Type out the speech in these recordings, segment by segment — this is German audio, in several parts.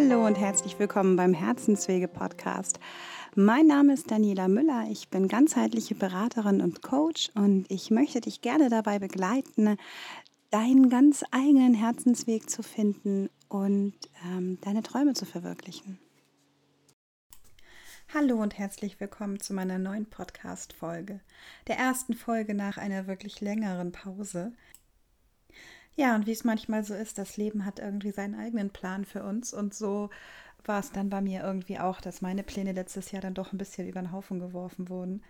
Hallo und herzlich willkommen beim Herzenswege-Podcast. Mein Name ist Daniela Müller. Ich bin ganzheitliche Beraterin und Coach und ich möchte dich gerne dabei begleiten, deinen ganz eigenen Herzensweg zu finden und ähm, deine Träume zu verwirklichen. Hallo und herzlich willkommen zu meiner neuen Podcast-Folge, der ersten Folge nach einer wirklich längeren Pause. Ja, und wie es manchmal so ist, das Leben hat irgendwie seinen eigenen Plan für uns und so war es dann bei mir irgendwie auch, dass meine Pläne letztes Jahr dann doch ein bisschen über den Haufen geworfen wurden.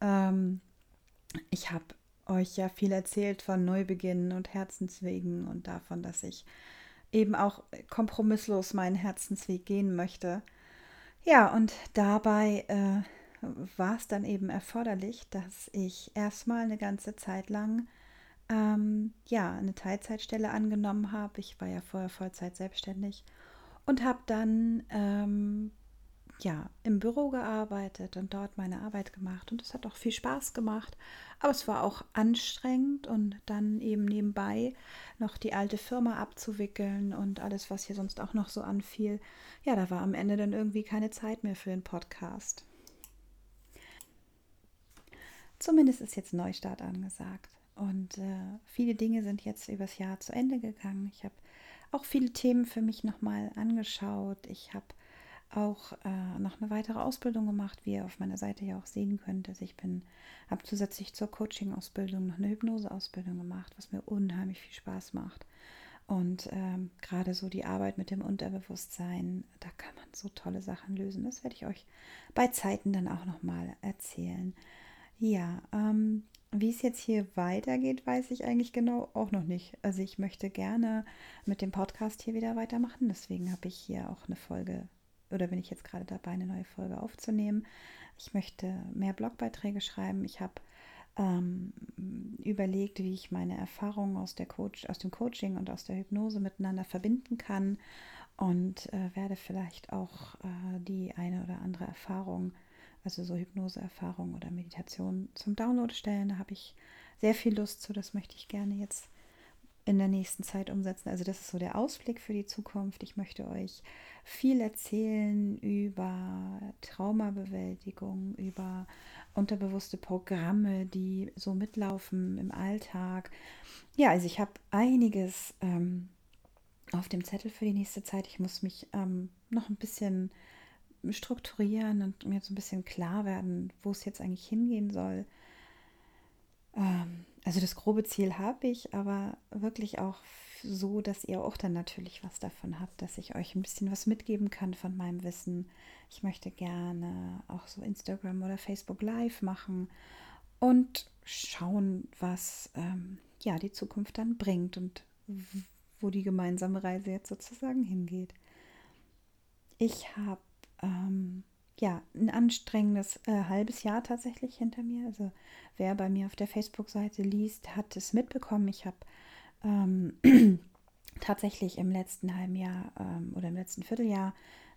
Ähm, ich habe euch ja viel erzählt von Neubeginn und Herzenswegen und davon, dass ich eben auch kompromisslos meinen Herzensweg gehen möchte. Ja, und dabei äh, war es dann eben erforderlich, dass ich erstmal eine ganze Zeit lang ähm, ja, eine Teilzeitstelle angenommen habe. Ich war ja vorher Vollzeit selbstständig und habe dann ähm, ja im Büro gearbeitet und dort meine Arbeit gemacht und es hat auch viel Spaß gemacht, aber es war auch anstrengend und dann eben nebenbei noch die alte Firma abzuwickeln und alles, was hier sonst auch noch so anfiel. Ja, da war am Ende dann irgendwie keine Zeit mehr für den Podcast. Zumindest ist jetzt Neustart angesagt. Und äh, viele Dinge sind jetzt übers Jahr zu Ende gegangen. Ich habe auch viele Themen für mich nochmal angeschaut. Ich habe auch äh, noch eine weitere Ausbildung gemacht, wie ihr auf meiner Seite ja auch sehen könnt. Also ich bin, habe zusätzlich zur Coaching-Ausbildung noch eine Hypnose-Ausbildung gemacht, was mir unheimlich viel Spaß macht. Und ähm, gerade so die Arbeit mit dem Unterbewusstsein, da kann man so tolle Sachen lösen. Das werde ich euch bei Zeiten dann auch nochmal erzählen. Ja, ähm, wie es jetzt hier weitergeht, weiß ich eigentlich genau auch noch nicht. Also ich möchte gerne mit dem Podcast hier wieder weitermachen. Deswegen habe ich hier auch eine Folge oder bin ich jetzt gerade dabei, eine neue Folge aufzunehmen. Ich möchte mehr Blogbeiträge schreiben. Ich habe ähm, überlegt, wie ich meine Erfahrungen aus, der Coach, aus dem Coaching und aus der Hypnose miteinander verbinden kann und äh, werde vielleicht auch äh, die eine oder andere Erfahrung also so Hypnoseerfahrung oder Meditation zum Download stellen. Da habe ich sehr viel Lust zu. Das möchte ich gerne jetzt in der nächsten Zeit umsetzen. Also das ist so der Ausblick für die Zukunft. Ich möchte euch viel erzählen über Traumabewältigung, über unterbewusste Programme, die so mitlaufen im Alltag. Ja, also ich habe einiges ähm, auf dem Zettel für die nächste Zeit. Ich muss mich ähm, noch ein bisschen strukturieren und mir so ein bisschen klar werden, wo es jetzt eigentlich hingehen soll. Ähm, also das grobe Ziel habe ich, aber wirklich auch so, dass ihr auch dann natürlich was davon habt, dass ich euch ein bisschen was mitgeben kann von meinem Wissen. Ich möchte gerne auch so Instagram oder Facebook Live machen und schauen, was ähm, ja die Zukunft dann bringt und wo die gemeinsame Reise jetzt sozusagen hingeht. Ich habe ähm, ja, ein anstrengendes äh, halbes Jahr tatsächlich hinter mir. Also wer bei mir auf der Facebook-Seite liest, hat es mitbekommen. Ich habe ähm, tatsächlich im letzten halben Jahr ähm, oder im letzten Vierteljahr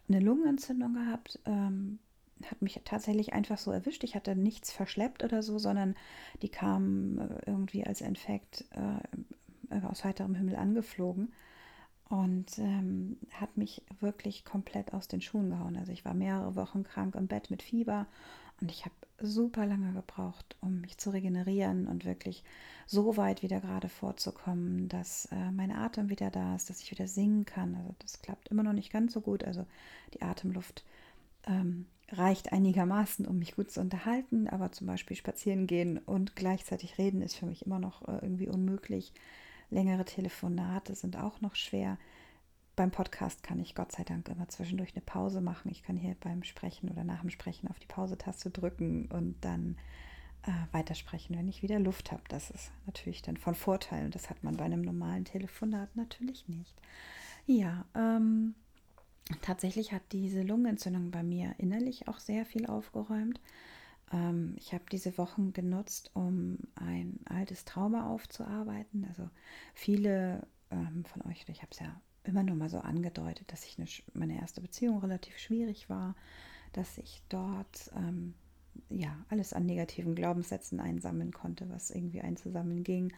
eine Lungenentzündung gehabt. Ähm, hat mich tatsächlich einfach so erwischt. Ich hatte nichts verschleppt oder so, sondern die kam äh, irgendwie als Infekt äh, aus heiterem Himmel angeflogen und ähm, hat mich wirklich komplett aus den Schuhen gehauen. Also ich war mehrere Wochen krank im Bett mit Fieber und ich habe super lange gebraucht, um mich zu regenerieren und wirklich so weit wieder gerade vorzukommen, dass äh, mein Atem wieder da ist, dass ich wieder singen kann. Also das klappt immer noch nicht ganz so gut. Also die Atemluft ähm, reicht einigermaßen, um mich gut zu unterhalten, aber zum Beispiel spazieren gehen und gleichzeitig reden ist für mich immer noch äh, irgendwie unmöglich. Längere Telefonate sind auch noch schwer. Beim Podcast kann ich Gott sei Dank immer zwischendurch eine Pause machen. Ich kann hier beim Sprechen oder nach dem Sprechen auf die Pause-Taste drücken und dann äh, weitersprechen, wenn ich wieder Luft habe. Das ist natürlich dann von Vorteil und das hat man bei einem normalen Telefonat natürlich nicht. Ja, ähm, tatsächlich hat diese Lungenentzündung bei mir innerlich auch sehr viel aufgeräumt. Ähm, ich habe diese Wochen genutzt, um ein altes Trauma aufzuarbeiten. Also viele ähm, von euch, ich habe es ja immer nur mal so angedeutet, dass ich eine, meine erste Beziehung relativ schwierig war, dass ich dort ähm, ja alles an negativen Glaubenssätzen einsammeln konnte, was irgendwie einzusammeln ging.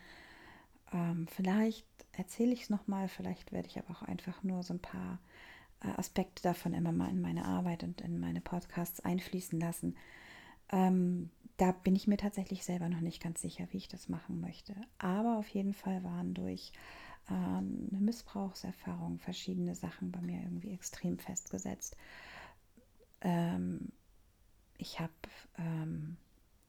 Ähm, vielleicht erzähle ich es nochmal, vielleicht werde ich aber auch einfach nur so ein paar äh, Aspekte davon immer mal in meine Arbeit und in meine Podcasts einfließen lassen. Ähm, da bin ich mir tatsächlich selber noch nicht ganz sicher, wie ich das machen möchte. Aber auf jeden Fall waren durch äh, eine Missbrauchserfahrung verschiedene Sachen bei mir irgendwie extrem festgesetzt. Ähm, ich habe ähm,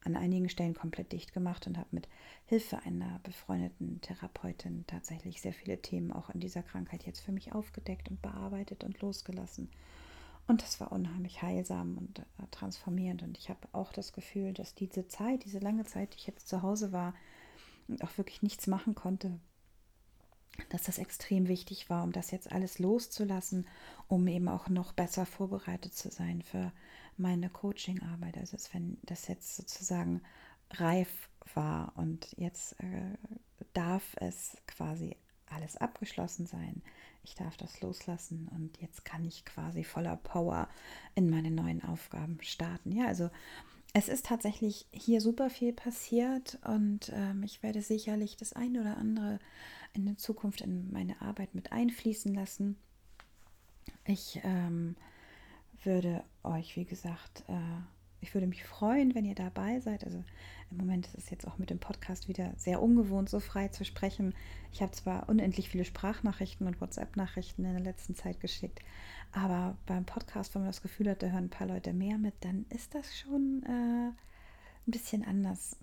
an einigen Stellen komplett dicht gemacht und habe mit Hilfe einer befreundeten Therapeutin tatsächlich sehr viele Themen auch in dieser Krankheit jetzt für mich aufgedeckt und bearbeitet und losgelassen. Und das war unheimlich heilsam und äh, transformierend. Und ich habe auch das Gefühl, dass diese Zeit, diese lange Zeit, die ich jetzt zu Hause war und auch wirklich nichts machen konnte, dass das extrem wichtig war, um das jetzt alles loszulassen, um eben auch noch besser vorbereitet zu sein für meine Coaching-Arbeit. Also wenn das jetzt sozusagen reif war und jetzt äh, darf es quasi alles abgeschlossen sein. Ich darf das loslassen und jetzt kann ich quasi voller Power in meine neuen Aufgaben starten. Ja, also es ist tatsächlich hier super viel passiert und ähm, ich werde sicherlich das eine oder andere in der Zukunft in meine Arbeit mit einfließen lassen. Ich ähm, würde euch, wie gesagt, äh, ich würde mich freuen, wenn ihr dabei seid. Also im Moment ist es jetzt auch mit dem Podcast wieder sehr ungewohnt, so frei zu sprechen. Ich habe zwar unendlich viele Sprachnachrichten und WhatsApp-Nachrichten in der letzten Zeit geschickt, aber beim Podcast, wenn man das Gefühl hat, da hören ein paar Leute mehr mit, dann ist das schon äh, ein bisschen anders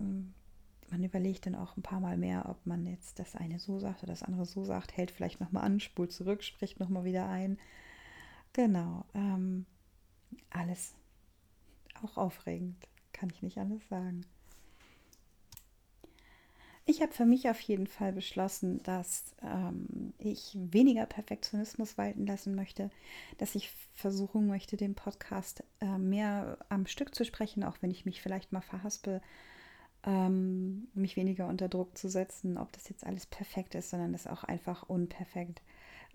man überlegt dann auch ein paar Mal mehr, ob man jetzt das eine so sagt oder das andere so sagt, hält vielleicht nochmal an, spult zurück, spricht nochmal wieder ein. Genau. Ähm, alles auch aufregend, kann ich nicht anders sagen. Ich habe für mich auf jeden Fall beschlossen, dass ähm, ich weniger Perfektionismus walten lassen möchte, dass ich versuchen möchte, den Podcast äh, mehr am Stück zu sprechen, auch wenn ich mich vielleicht mal verhaspel ähm, mich weniger unter Druck zu setzen, ob das jetzt alles perfekt ist, sondern das auch einfach unperfekt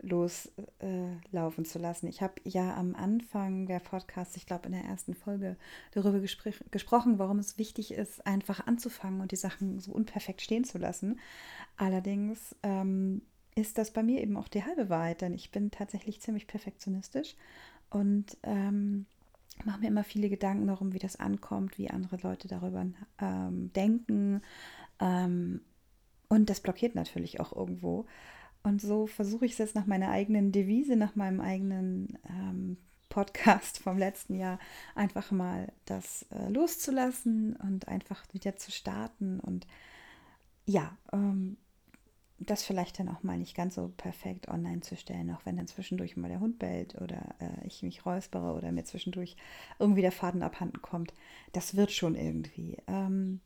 loslaufen äh, zu lassen. Ich habe ja am Anfang der Podcast, ich glaube in der ersten Folge, darüber gesprochen, warum es wichtig ist, einfach anzufangen und die Sachen so unperfekt stehen zu lassen. Allerdings ähm, ist das bei mir eben auch die halbe Wahrheit, denn ich bin tatsächlich ziemlich perfektionistisch und ähm, mache mir immer viele Gedanken darum, wie das ankommt, wie andere Leute darüber ähm, denken. Ähm, und das blockiert natürlich auch irgendwo. Und so versuche ich es jetzt nach meiner eigenen Devise, nach meinem eigenen ähm, Podcast vom letzten Jahr, einfach mal das äh, loszulassen und einfach wieder zu starten. Und ja, ähm, das vielleicht dann auch mal nicht ganz so perfekt online zu stellen, auch wenn dann zwischendurch mal der Hund bellt oder äh, ich mich räuspere oder mir zwischendurch irgendwie der Faden abhanden kommt. Das wird schon irgendwie. Ähm,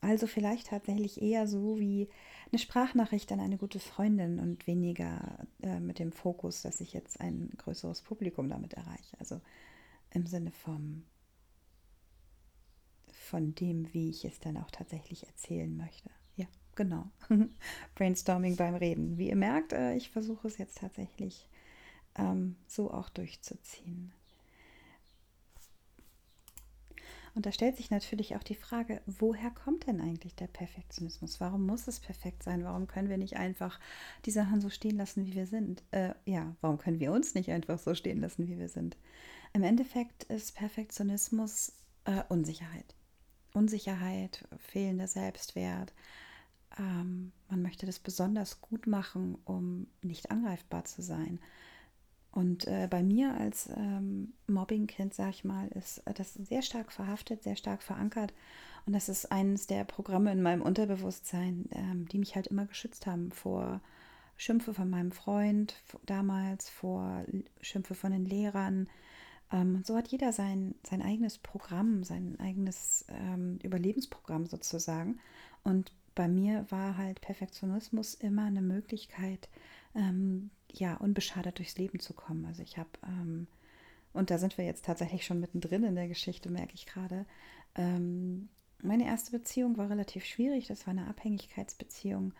also vielleicht tatsächlich eher so wie eine Sprachnachricht an eine gute Freundin und weniger äh, mit dem Fokus, dass ich jetzt ein größeres Publikum damit erreiche. Also im Sinne vom, von dem, wie ich es dann auch tatsächlich erzählen möchte genau. Brainstorming beim Reden. Wie ihr merkt, äh, ich versuche es jetzt tatsächlich ähm, so auch durchzuziehen. Und da stellt sich natürlich auch die Frage, woher kommt denn eigentlich der Perfektionismus? Warum muss es perfekt sein? Warum können wir nicht einfach die Sachen so stehen lassen, wie wir sind? Äh, ja, warum können wir uns nicht einfach so stehen lassen, wie wir sind? Im Endeffekt ist Perfektionismus äh, Unsicherheit. Unsicherheit, fehlender Selbstwert, ähm, man möchte das besonders gut machen, um nicht angreifbar zu sein. Und äh, bei mir als ähm, Mobbingkind, sag ich mal, ist das sehr stark verhaftet, sehr stark verankert. Und das ist eines der Programme in meinem Unterbewusstsein, ähm, die mich halt immer geschützt haben vor Schimpfe von meinem Freund damals, vor Schimpfe von den Lehrern. Ähm, so hat jeder sein, sein eigenes Programm, sein eigenes ähm, Überlebensprogramm sozusagen. Und bei mir war halt Perfektionismus immer eine Möglichkeit, ähm, ja, unbeschadet durchs Leben zu kommen. Also ich habe, ähm, und da sind wir jetzt tatsächlich schon mittendrin in der Geschichte, merke ich gerade. Ähm, meine erste Beziehung war relativ schwierig, das war eine Abhängigkeitsbeziehung.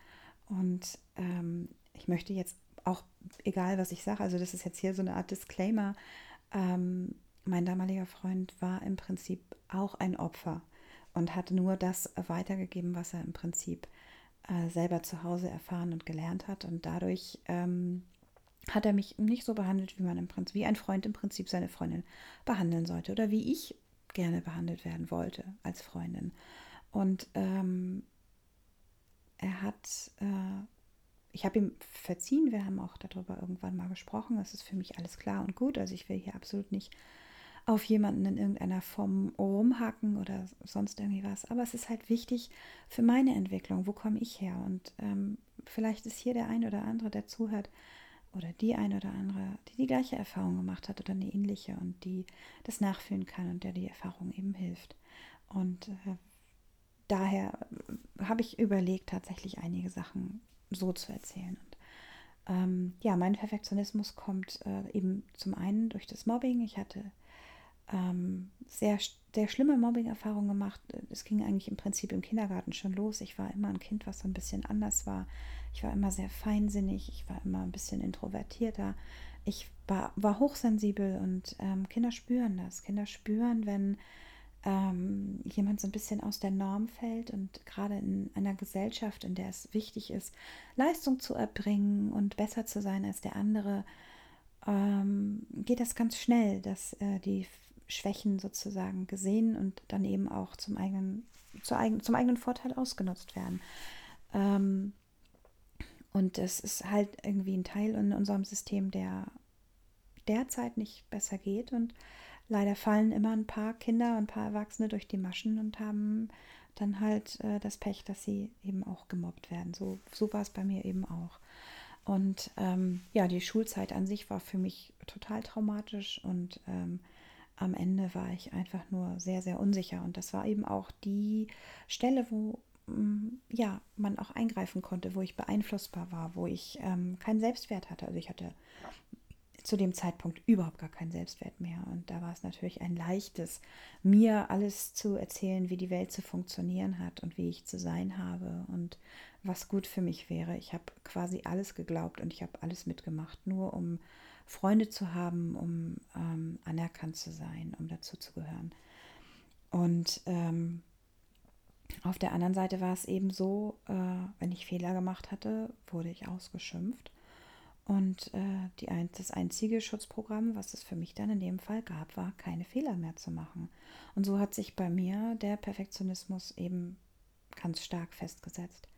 Und ähm, ich möchte jetzt auch, egal was ich sage, also das ist jetzt hier so eine Art Disclaimer, ähm, mein damaliger Freund war im Prinzip auch ein Opfer und hat nur das weitergegeben, was er im Prinzip äh, selber zu Hause erfahren und gelernt hat. Und dadurch ähm, hat er mich nicht so behandelt, wie man im Prinzip, wie ein Freund im Prinzip seine Freundin behandeln sollte oder wie ich gerne behandelt werden wollte als Freundin. Und ähm, er hat, äh, ich habe ihm verziehen, wir haben auch darüber irgendwann mal gesprochen, es ist für mich alles klar und gut, also ich will hier absolut nicht auf jemanden in irgendeiner Form rumhacken oder sonst irgendwie was. Aber es ist halt wichtig für meine Entwicklung, wo komme ich her? Und ähm, vielleicht ist hier der ein oder andere, der zuhört, oder die ein oder andere, die die gleiche Erfahrung gemacht hat oder eine ähnliche und die das nachfühlen kann und der die Erfahrung eben hilft. Und äh, daher habe ich überlegt, tatsächlich einige Sachen so zu erzählen. Und ähm, ja, mein Perfektionismus kommt äh, eben zum einen durch das Mobbing. Ich hatte ähm, sehr, sehr schlimme Mobbing-Erfahrungen gemacht. Es ging eigentlich im Prinzip im Kindergarten schon los. Ich war immer ein Kind, was so ein bisschen anders war. Ich war immer sehr feinsinnig, ich war immer ein bisschen introvertierter. Ich war, war hochsensibel und ähm, Kinder spüren das. Kinder spüren, wenn ähm, jemand so ein bisschen aus der Norm fällt und gerade in einer Gesellschaft, in der es wichtig ist, Leistung zu erbringen und besser zu sein als der andere, ähm, geht das ganz schnell, dass äh, die Schwächen sozusagen gesehen und dann eben auch zum eigenen, zu eigen, zum eigenen Vorteil ausgenutzt werden. Ähm, und es ist halt irgendwie ein Teil in unserem System, der derzeit nicht besser geht. Und leider fallen immer ein paar Kinder und ein paar Erwachsene durch die Maschen und haben dann halt äh, das Pech, dass sie eben auch gemobbt werden. So, so war es bei mir eben auch. Und ähm, ja, die Schulzeit an sich war für mich total traumatisch und ähm, am Ende war ich einfach nur sehr, sehr unsicher. Und das war eben auch die Stelle, wo mm, ja, man auch eingreifen konnte, wo ich beeinflussbar war, wo ich ähm, keinen Selbstwert hatte. Also ich hatte zu dem Zeitpunkt überhaupt gar keinen Selbstwert mehr. Und da war es natürlich ein leichtes, mir alles zu erzählen, wie die Welt zu funktionieren hat und wie ich zu sein habe und was gut für mich wäre. Ich habe quasi alles geglaubt und ich habe alles mitgemacht, nur um Freunde zu haben, um ähm, anerkannt zu sein, um dazu zu gehören. Und ähm, auf der anderen Seite war es eben so, äh, wenn ich Fehler gemacht hatte, wurde ich ausgeschimpft. Und äh, die ein, das einzige Schutzprogramm, was es für mich dann in dem Fall gab, war, keine Fehler mehr zu machen. Und so hat sich bei mir der Perfektionismus eben ganz stark festgesetzt.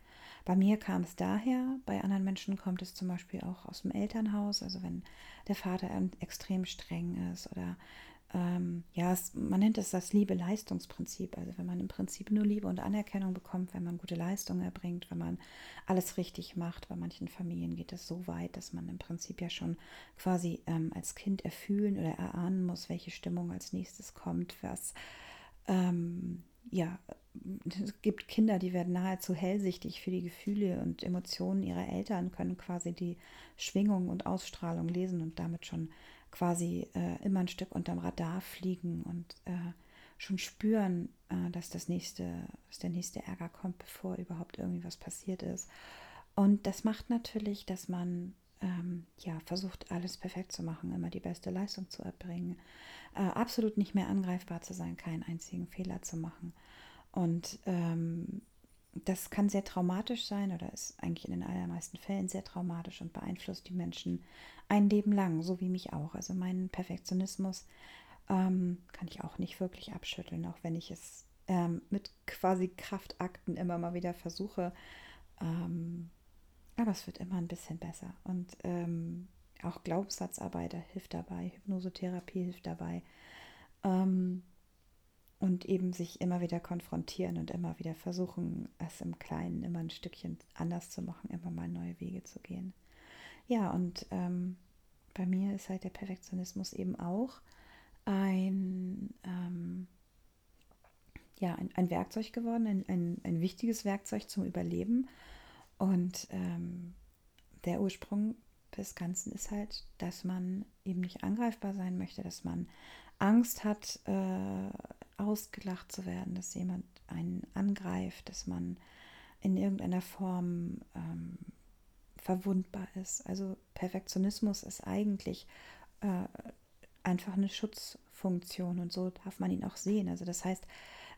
Bei mir kam es daher, bei anderen Menschen kommt es zum Beispiel auch aus dem Elternhaus, also wenn der Vater extrem streng ist oder ähm, ja, es, man nennt es das Liebe-Leistungsprinzip, also wenn man im Prinzip nur Liebe und Anerkennung bekommt, wenn man gute Leistungen erbringt, wenn man alles richtig macht. Bei manchen Familien geht es so weit, dass man im Prinzip ja schon quasi ähm, als Kind erfühlen oder erahnen muss, welche Stimmung als nächstes kommt, was ähm, ja, es gibt Kinder, die werden nahezu hellsichtig für die Gefühle und Emotionen ihrer Eltern, können quasi die Schwingung und Ausstrahlung lesen und damit schon quasi äh, immer ein Stück unterm Radar fliegen und äh, schon spüren, äh, dass das nächste, dass der nächste Ärger kommt, bevor überhaupt irgendwie was passiert ist. Und das macht natürlich, dass man ähm, ja versucht, alles perfekt zu machen, immer die beste Leistung zu erbringen, äh, absolut nicht mehr angreifbar zu sein, keinen einzigen Fehler zu machen. Und ähm, das kann sehr traumatisch sein oder ist eigentlich in den allermeisten Fällen sehr traumatisch und beeinflusst die Menschen ein Leben lang, so wie mich auch. Also meinen Perfektionismus ähm, kann ich auch nicht wirklich abschütteln, auch wenn ich es ähm, mit quasi Kraftakten immer mal wieder versuche. Ähm, aber es wird immer ein bisschen besser. Und ähm, auch Glaubenssatzarbeit hilft dabei, Hypnosetherapie hilft dabei. Ähm, und eben sich immer wieder konfrontieren und immer wieder versuchen, es im Kleinen immer ein Stückchen anders zu machen, immer mal neue Wege zu gehen. Ja, und ähm, bei mir ist halt der Perfektionismus eben auch ein, ähm, ja, ein, ein, Werkzeug geworden, ein, ein, ein wichtiges Werkzeug zum Überleben. Und ähm, der Ursprung des Ganzen ist halt, dass man eben nicht angreifbar sein möchte, dass man Angst hat, äh, ausgelacht zu werden, dass jemand einen angreift, dass man in irgendeiner Form ähm, verwundbar ist. Also Perfektionismus ist eigentlich äh, einfach eine Schutzfunktion und so darf man ihn auch sehen. Also das heißt,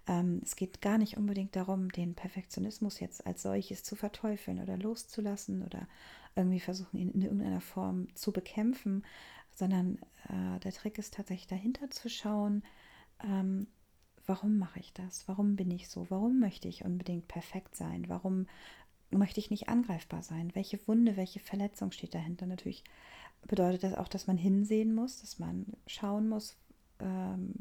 ähm, es geht gar nicht unbedingt darum, den Perfektionismus jetzt als solches zu verteufeln oder loszulassen oder irgendwie versuchen, ihn in irgendeiner Form zu bekämpfen, sondern äh, der Trick ist tatsächlich dahinter zu schauen, ähm, warum mache ich das? Warum bin ich so? Warum möchte ich unbedingt perfekt sein? Warum möchte ich nicht angreifbar sein? Welche Wunde, welche Verletzung steht dahinter? Natürlich bedeutet das auch, dass man hinsehen muss, dass man schauen muss, ähm,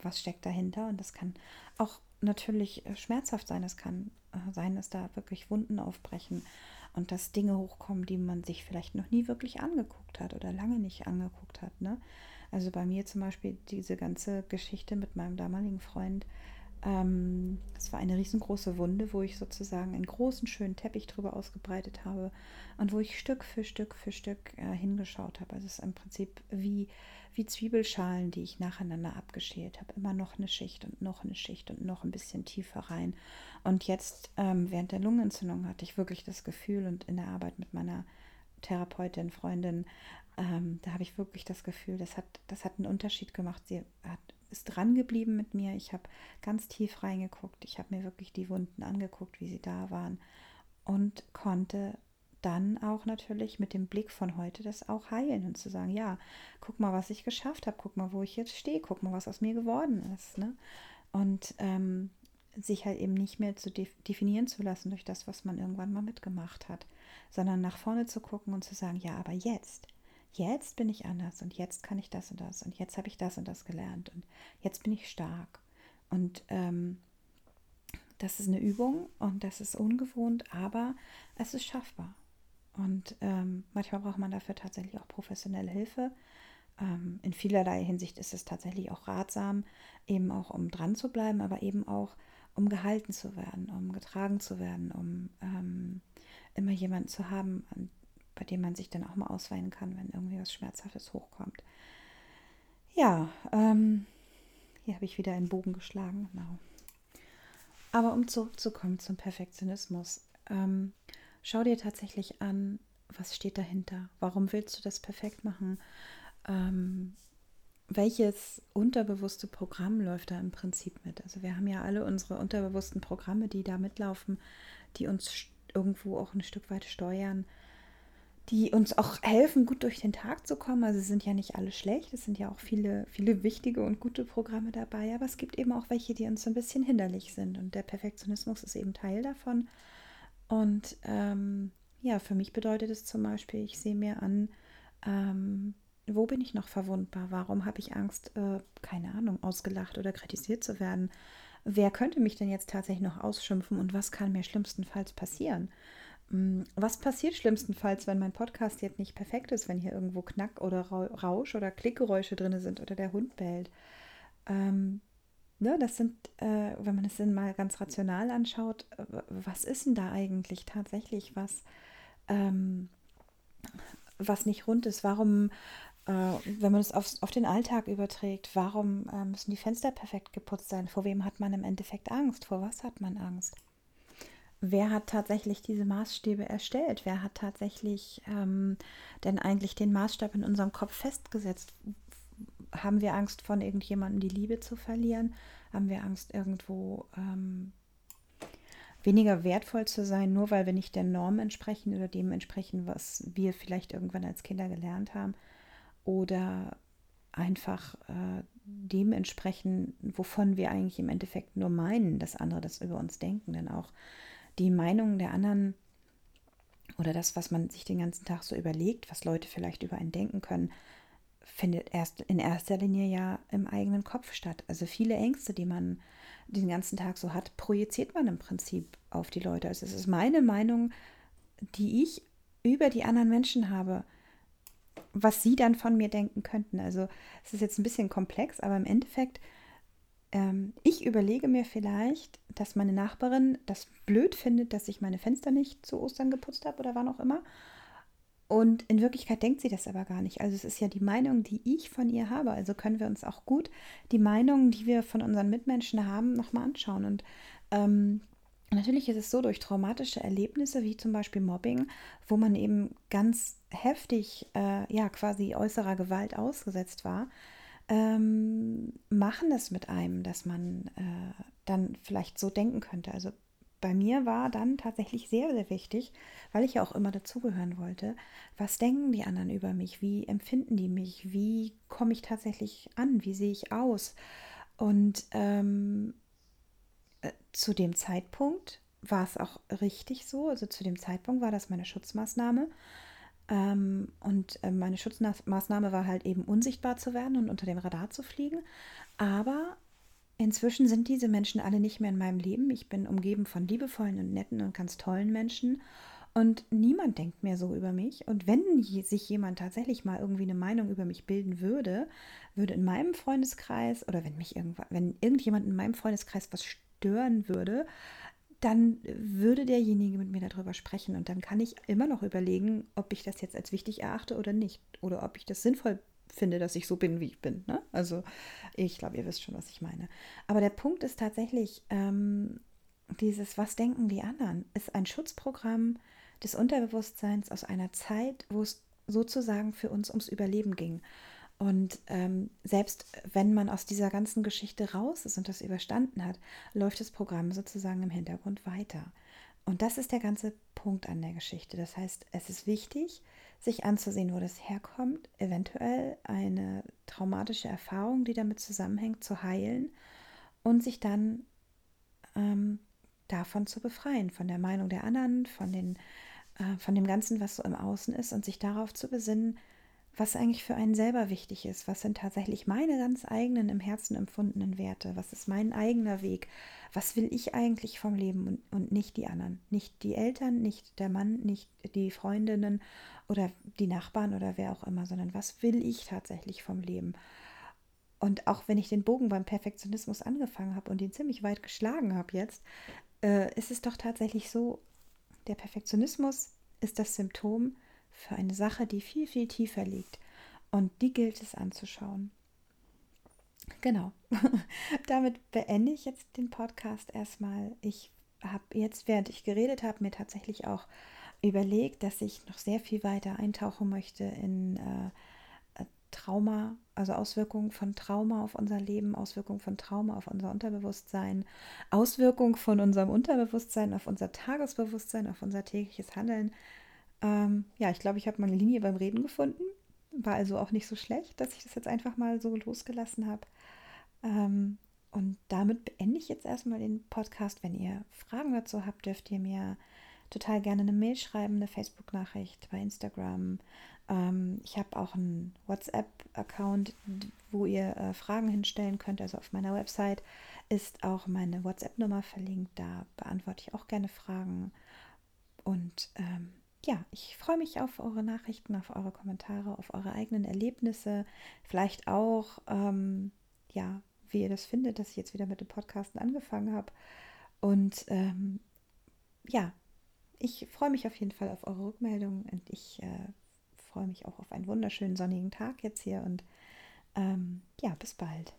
was steckt dahinter. Und das kann auch natürlich schmerzhaft sein. Es kann äh, sein, dass da wirklich Wunden aufbrechen und dass Dinge hochkommen, die man sich vielleicht noch nie wirklich angeguckt hat oder lange nicht angeguckt hat. Ne? Also bei mir zum Beispiel diese ganze Geschichte mit meinem damaligen Freund. Ähm, das war eine riesengroße Wunde, wo ich sozusagen einen großen, schönen Teppich drüber ausgebreitet habe und wo ich Stück für Stück für Stück äh, hingeschaut habe. Also es ist im Prinzip wie, wie Zwiebelschalen, die ich nacheinander abgeschält habe. Immer noch eine Schicht und noch eine Schicht und noch ein bisschen tiefer rein. Und jetzt ähm, während der Lungenentzündung hatte ich wirklich das Gefühl und in der Arbeit mit meiner Therapeutin, Freundin, ähm, da habe ich wirklich das Gefühl, das hat, das hat einen Unterschied gemacht. Sie hat, ist dran geblieben mit mir. Ich habe ganz tief reingeguckt. Ich habe mir wirklich die Wunden angeguckt, wie sie da waren und konnte dann auch natürlich mit dem Blick von heute das auch heilen und zu sagen, ja, guck mal, was ich geschafft habe, guck mal, wo ich jetzt stehe, guck mal, was aus mir geworden ist. Ne? Und ähm, sich halt eben nicht mehr zu definieren zu lassen durch das, was man irgendwann mal mitgemacht hat, sondern nach vorne zu gucken und zu sagen, ja, aber jetzt, jetzt bin ich anders und jetzt kann ich das und das und jetzt habe ich das und das gelernt und jetzt bin ich stark. Und ähm, das ist eine Übung und das ist ungewohnt, aber es ist schaffbar. Und ähm, manchmal braucht man dafür tatsächlich auch professionelle Hilfe. Ähm, in vielerlei Hinsicht ist es tatsächlich auch ratsam, eben auch um dran zu bleiben, aber eben auch um gehalten zu werden, um getragen zu werden, um ähm, immer jemanden zu haben, bei dem man sich dann auch mal ausweinen kann, wenn irgendwie was Schmerzhaftes hochkommt. Ja, ähm, hier habe ich wieder einen Bogen geschlagen, genau. Aber um zurückzukommen zum Perfektionismus, ähm, schau dir tatsächlich an, was steht dahinter? Warum willst du das perfekt machen? Ähm, welches unterbewusste Programm läuft da im Prinzip mit? Also wir haben ja alle unsere unterbewussten Programme, die da mitlaufen, die uns irgendwo auch ein Stück weit steuern, die uns auch helfen, gut durch den Tag zu kommen. Also sind ja nicht alle schlecht, es sind ja auch viele, viele wichtige und gute Programme dabei, aber es gibt eben auch welche, die uns so ein bisschen hinderlich sind. Und der Perfektionismus ist eben Teil davon. Und ähm, ja, für mich bedeutet es zum Beispiel, ich sehe mir an, ähm, wo bin ich noch verwundbar? Warum habe ich Angst, äh, keine Ahnung, ausgelacht oder kritisiert zu werden? Wer könnte mich denn jetzt tatsächlich noch ausschimpfen und was kann mir schlimmstenfalls passieren? Hm, was passiert schlimmstenfalls, wenn mein Podcast jetzt nicht perfekt ist, wenn hier irgendwo Knack oder Rausch oder Klickgeräusche drin sind oder der Hund bellt? Ähm, ne, das sind, äh, wenn man es dann mal ganz rational anschaut, was ist denn da eigentlich tatsächlich was, ähm, was nicht rund ist? Warum, äh, wenn man es auf, auf den Alltag überträgt, warum äh, müssen die Fenster perfekt geputzt sein? Vor wem hat man im Endeffekt Angst? Vor was hat man Angst? Wer hat tatsächlich diese Maßstäbe erstellt? Wer hat tatsächlich ähm, denn eigentlich den Maßstab in unserem Kopf festgesetzt? Haben wir Angst, von irgendjemandem die Liebe zu verlieren? Haben wir Angst, irgendwo ähm, weniger wertvoll zu sein, nur weil wir nicht der Norm entsprechen oder dem entsprechen, was wir vielleicht irgendwann als Kinder gelernt haben? Oder einfach äh, dem entsprechen, wovon wir eigentlich im Endeffekt nur meinen, dass andere das über uns denken. Denn auch die Meinung der anderen oder das, was man sich den ganzen Tag so überlegt, was Leute vielleicht über einen denken können, findet erst in erster Linie ja im eigenen Kopf statt. Also viele Ängste, die man den ganzen Tag so hat, projiziert man im Prinzip auf die Leute. Also es ist meine Meinung, die ich über die anderen Menschen habe, was sie dann von mir denken könnten. Also es ist jetzt ein bisschen komplex, aber im Endeffekt ähm, ich überlege mir vielleicht, dass meine Nachbarin das blöd findet, dass ich meine Fenster nicht zu Ostern geputzt habe oder wann auch immer. Und in Wirklichkeit denkt sie das aber gar nicht. Also es ist ja die Meinung, die ich von ihr habe. Also können wir uns auch gut die Meinungen, die wir von unseren Mitmenschen haben, nochmal anschauen. Und ähm, natürlich ist es so, durch traumatische Erlebnisse wie zum Beispiel Mobbing, wo man eben ganz heftig, äh, ja, quasi äußerer Gewalt ausgesetzt war, ähm, machen es mit einem, dass man äh, dann vielleicht so denken könnte. Also bei mir war dann tatsächlich sehr, sehr wichtig, weil ich ja auch immer dazugehören wollte. Was denken die anderen über mich? Wie empfinden die mich? Wie komme ich tatsächlich an? Wie sehe ich aus? Und ähm, äh, zu dem Zeitpunkt war es auch richtig so. Also zu dem Zeitpunkt war das meine Schutzmaßnahme. Ähm, und äh, meine Schutzmaßnahme war halt eben unsichtbar zu werden und unter dem Radar zu fliegen. Aber inzwischen sind diese Menschen alle nicht mehr in meinem Leben. Ich bin umgeben von liebevollen und netten und ganz tollen Menschen. Und niemand denkt mehr so über mich. Und wenn sich jemand tatsächlich mal irgendwie eine Meinung über mich bilden würde, würde in meinem Freundeskreis oder wenn mich irgendwann, wenn irgendjemand in meinem Freundeskreis was stören würde, dann würde derjenige mit mir darüber sprechen und dann kann ich immer noch überlegen, ob ich das jetzt als wichtig erachte oder nicht oder ob ich das sinnvoll finde, dass ich so bin, wie ich bin. Ne? Also ich glaube, ihr wisst schon, was ich meine. Aber der Punkt ist tatsächlich, ähm, dieses Was denken die anderen, ist ein Schutzprogramm des Unterbewusstseins aus einer Zeit, wo es sozusagen für uns ums Überleben ging. Und ähm, selbst wenn man aus dieser ganzen Geschichte raus ist und das überstanden hat, läuft das Programm sozusagen im Hintergrund weiter. Und das ist der ganze Punkt an der Geschichte. Das heißt, es ist wichtig, sich anzusehen, wo das herkommt, eventuell eine traumatische Erfahrung, die damit zusammenhängt, zu heilen und sich dann ähm, davon zu befreien, von der Meinung der anderen, von, den, äh, von dem Ganzen, was so im Außen ist und sich darauf zu besinnen, was eigentlich für einen selber wichtig ist, was sind tatsächlich meine ganz eigenen im Herzen empfundenen Werte, was ist mein eigener Weg, was will ich eigentlich vom Leben und, und nicht die anderen, nicht die Eltern, nicht der Mann, nicht die Freundinnen oder die Nachbarn oder wer auch immer, sondern was will ich tatsächlich vom Leben. Und auch wenn ich den Bogen beim Perfektionismus angefangen habe und ihn ziemlich weit geschlagen habe jetzt, äh, ist es doch tatsächlich so, der Perfektionismus ist das Symptom, für eine Sache, die viel, viel tiefer liegt. Und die gilt es anzuschauen. Genau. Damit beende ich jetzt den Podcast erstmal. Ich habe jetzt, während ich geredet habe, mir tatsächlich auch überlegt, dass ich noch sehr viel weiter eintauchen möchte in äh, Trauma, also Auswirkungen von Trauma auf unser Leben, Auswirkungen von Trauma auf unser Unterbewusstsein, Auswirkungen von unserem Unterbewusstsein auf unser Tagesbewusstsein, auf unser tägliches Handeln. Ähm, ja, ich glaube, ich habe meine Linie beim Reden gefunden. War also auch nicht so schlecht, dass ich das jetzt einfach mal so losgelassen habe. Ähm, und damit beende ich jetzt erstmal den Podcast. Wenn ihr Fragen dazu habt, dürft ihr mir total gerne eine Mail schreiben, eine Facebook-Nachricht bei Instagram. Ähm, ich habe auch einen WhatsApp-Account, wo ihr äh, Fragen hinstellen könnt. Also auf meiner Website ist auch meine WhatsApp-Nummer verlinkt. Da beantworte ich auch gerne Fragen. Und ähm, ja, ich freue mich auf eure Nachrichten, auf eure Kommentare, auf eure eigenen Erlebnisse, vielleicht auch, ähm, ja, wie ihr das findet, dass ich jetzt wieder mit dem Podcasten angefangen habe. Und ähm, ja, ich freue mich auf jeden Fall auf eure Rückmeldungen und ich äh, freue mich auch auf einen wunderschönen sonnigen Tag jetzt hier und ähm, ja, bis bald.